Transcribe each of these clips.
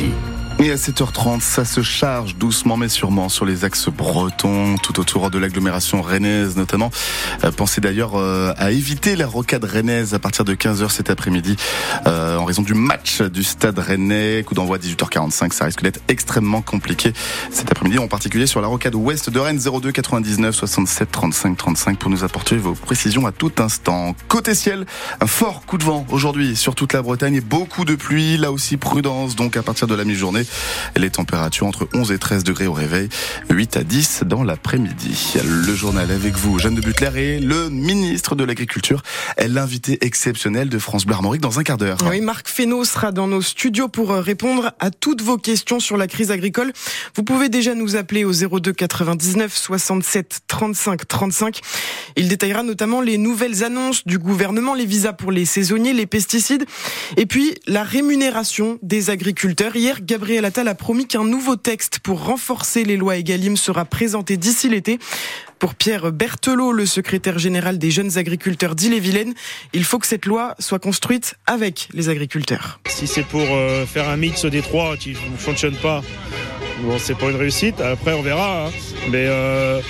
ici. Et à 7h30, ça se charge doucement mais sûrement sur les axes bretons, tout autour de l'agglomération rennaise notamment. Euh, pensez d'ailleurs euh, à éviter la rocade rennaise à partir de 15h cet après-midi euh, en raison du match du stade rennais. Coup d'envoi à 18h45, ça risque d'être extrêmement compliqué cet après-midi, en particulier sur la rocade ouest de Rennes 02 99 67 35 35 pour nous apporter vos précisions à tout instant. Côté ciel, un fort coup de vent aujourd'hui sur toute la Bretagne et beaucoup de pluie, là aussi prudence donc à partir de la mi-journée. Les températures entre 11 et 13 degrés au réveil, 8 à 10 dans l'après-midi. Le journal avec vous, Jeanne de Butler et le ministre de l'Agriculture l'invité exceptionnel de France Bleu Armorique dans un quart d'heure. Oui, Marc Fesneau sera dans nos studios pour euh, répondre à toutes vos questions sur la crise agricole. Vous pouvez déjà nous appeler au 02 99 67 35 35. Il détaillera notamment les nouvelles annonces du gouvernement, les visas pour les saisonniers, les pesticides et puis la rémunération des agriculteurs. Hier, Gabriel Gabriel Attal a promis qu'un nouveau texte pour renforcer les lois Egalim sera présenté d'ici l'été. Pour Pierre Berthelot, le secrétaire général des jeunes agriculteurs d'Ille-et-Vilaine, il faut que cette loi soit construite avec les agriculteurs. Si c'est pour euh, faire un mix des trois qui ne fonctionne pas, c'est pas une réussite. Après, on verra. Hein. Mais euh,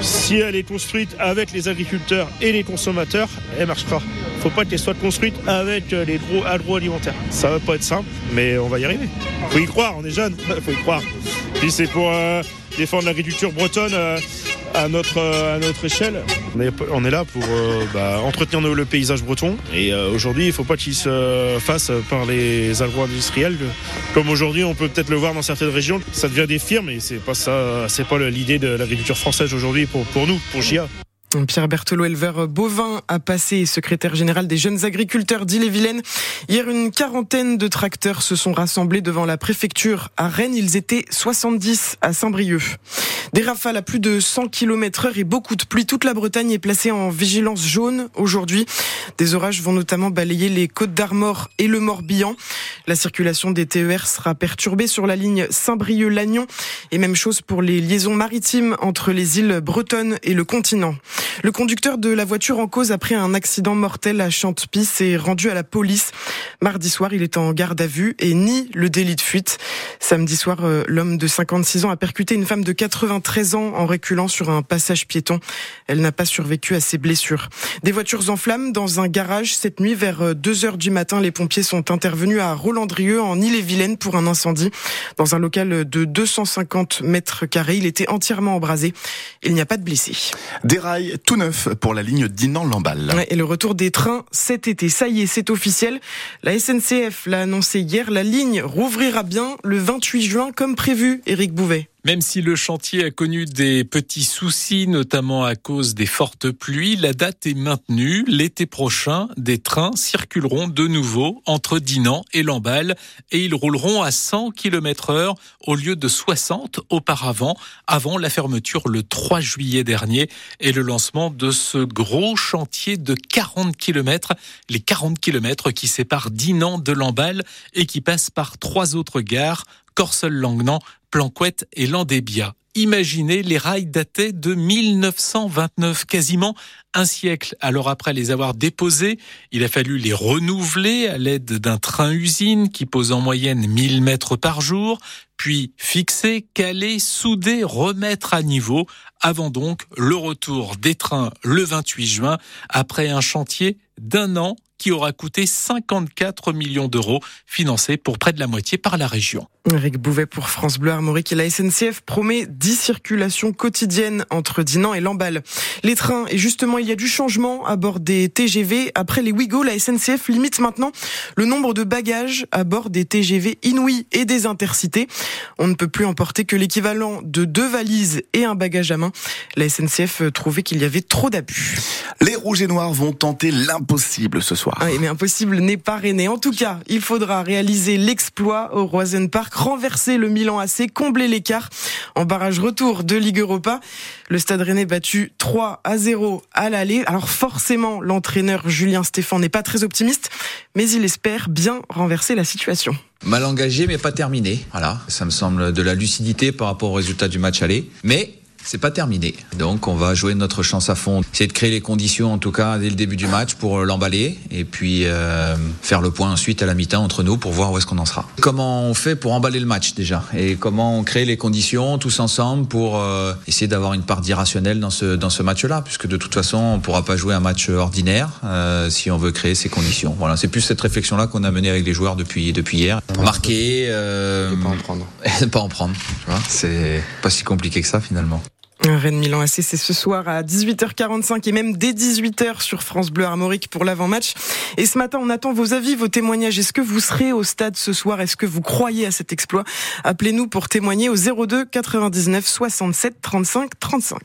si elle est construite avec les agriculteurs et les consommateurs, elle marchera. Faut pas qu'elle soit construite avec les gros agroalimentaires. Ça va pas être simple, mais on va y arriver. Faut y croire, on est jeune, faut y croire. Puis c'est pour euh, défendre l'agriculture bretonne euh, à notre à notre échelle. On est, là pour euh, bah, entretenir le paysage breton. Et aujourd'hui, il faut pas qu'il se fasse par les agro-industriels. Comme aujourd'hui, on peut peut-être le voir dans certaines régions. Ça devient des firmes et c'est pas ça, c'est pas l'idée de l'agriculture française aujourd'hui pour, pour nous, pour GIA. Pierre Berthelot, éleveur bovin, a passé secrétaire général des jeunes agriculteurs d'Ille-et-Vilaine. Hier, une quarantaine de tracteurs se sont rassemblés devant la préfecture à Rennes. Ils étaient 70 à Saint-Brieuc. Des rafales à plus de 100 km heure et beaucoup de pluie. Toute la Bretagne est placée en vigilance jaune aujourd'hui. Des orages vont notamment balayer les côtes d'Armor et le Morbihan. La circulation des TER sera perturbée sur la ligne Saint-Brieuc-Lannion et même chose pour les liaisons maritimes entre les îles bretonnes et le continent. Le conducteur de la voiture en cause après un accident mortel à Chantepie s'est rendu à la police. Mardi soir, il est en garde à vue et nie le délit de fuite. Samedi soir, euh, l'homme de 56 ans a percuté une femme de 93 ans en reculant sur un passage piéton. Elle n'a pas survécu à ses blessures. Des voitures en flammes dans un garage cette nuit vers 2 euh, heures du matin. Les pompiers sont intervenus à Rolandrieux en Ille-et-Vilaine pour un incendie dans un local de 250 mètres carrés. Il était entièrement embrasé. Il n'y a pas de blessés. Des rails tout neuf pour la ligne Dinan-Lamballe. et le retour des trains cet été, ça y est, c'est officiel. La SNCF l'a annoncé hier, la ligne rouvrira bien le 28 juin comme prévu, Éric Bouvet. Même si le chantier a connu des petits soucis, notamment à cause des fortes pluies, la date est maintenue. L'été prochain, des trains circuleront de nouveau entre Dinan et Lamballe et ils rouleront à 100 km heure au lieu de 60 auparavant, avant la fermeture le 3 juillet dernier et le lancement de ce gros chantier de 40 km, les 40 km qui séparent Dinan de Lamballe et qui passent par trois autres gares, Corseul-Langnan, Planquette et Landébia. Imaginez, les rails dataient de 1929, quasiment un siècle. Alors après les avoir déposés, il a fallu les renouveler à l'aide d'un train-usine qui pose en moyenne 1000 mètres par jour, puis fixer, caler, souder, remettre à niveau, avant donc le retour des trains le 28 juin, après un chantier d'un an qui aura coûté 54 millions d'euros, financé pour près de la moitié par la région. Eric Bouvet pour France Bleu Armorique et la SNCF promet 10 circulations quotidiennes entre Dinan et Lamballe. Les trains, et justement, il y a du changement à bord des TGV. Après les Ouigo, la SNCF limite maintenant le nombre de bagages à bord des TGV Inouï et des Intercités. On ne peut plus emporter que l'équivalent de deux valises et un bagage à main. La SNCF trouvait qu'il y avait trop d'abus. Les Rouges et Noirs vont tenter l'impossible ce soir. Oui, mais impossible n'est pas rené. En tout cas, il faudra réaliser l'exploit au Roisen Park renverser le Milan AC, combler l'écart en barrage retour de Ligue Europa. Le Stade Rennais battu 3 à 0 à l'aller. Alors forcément, l'entraîneur Julien Stéphan n'est pas très optimiste, mais il espère bien renverser la situation. Mal engagé mais pas terminé. Voilà, ça me semble de la lucidité par rapport au résultat du match aller. Mais c'est pas terminé. Donc on va jouer notre chance à fond, essayer de créer les conditions en tout cas dès le début du match pour l'emballer et puis euh, faire le point ensuite à la mi-temps entre nous pour voir où est-ce qu'on en sera. Comment on fait pour emballer le match déjà? Et comment on crée les conditions tous ensemble pour euh, essayer d'avoir une part d'irrationnel dans ce dans ce match-là? Puisque de toute façon on pourra pas jouer un match ordinaire euh, si on veut créer ces conditions. Voilà, c'est plus cette réflexion-là qu'on a menée avec les joueurs depuis depuis hier. Marquer, euh, pas en prendre, pas en prendre. C'est pas si compliqué que ça finalement. Rennes Milan AC, c'est ce soir à 18h45 et même dès 18h sur France Bleu Armorique pour l'avant-match. Et ce matin, on attend vos avis, vos témoignages. Est-ce que vous serez au stade ce soir? Est-ce que vous croyez à cet exploit? Appelez-nous pour témoigner au 02 99 67 35 35.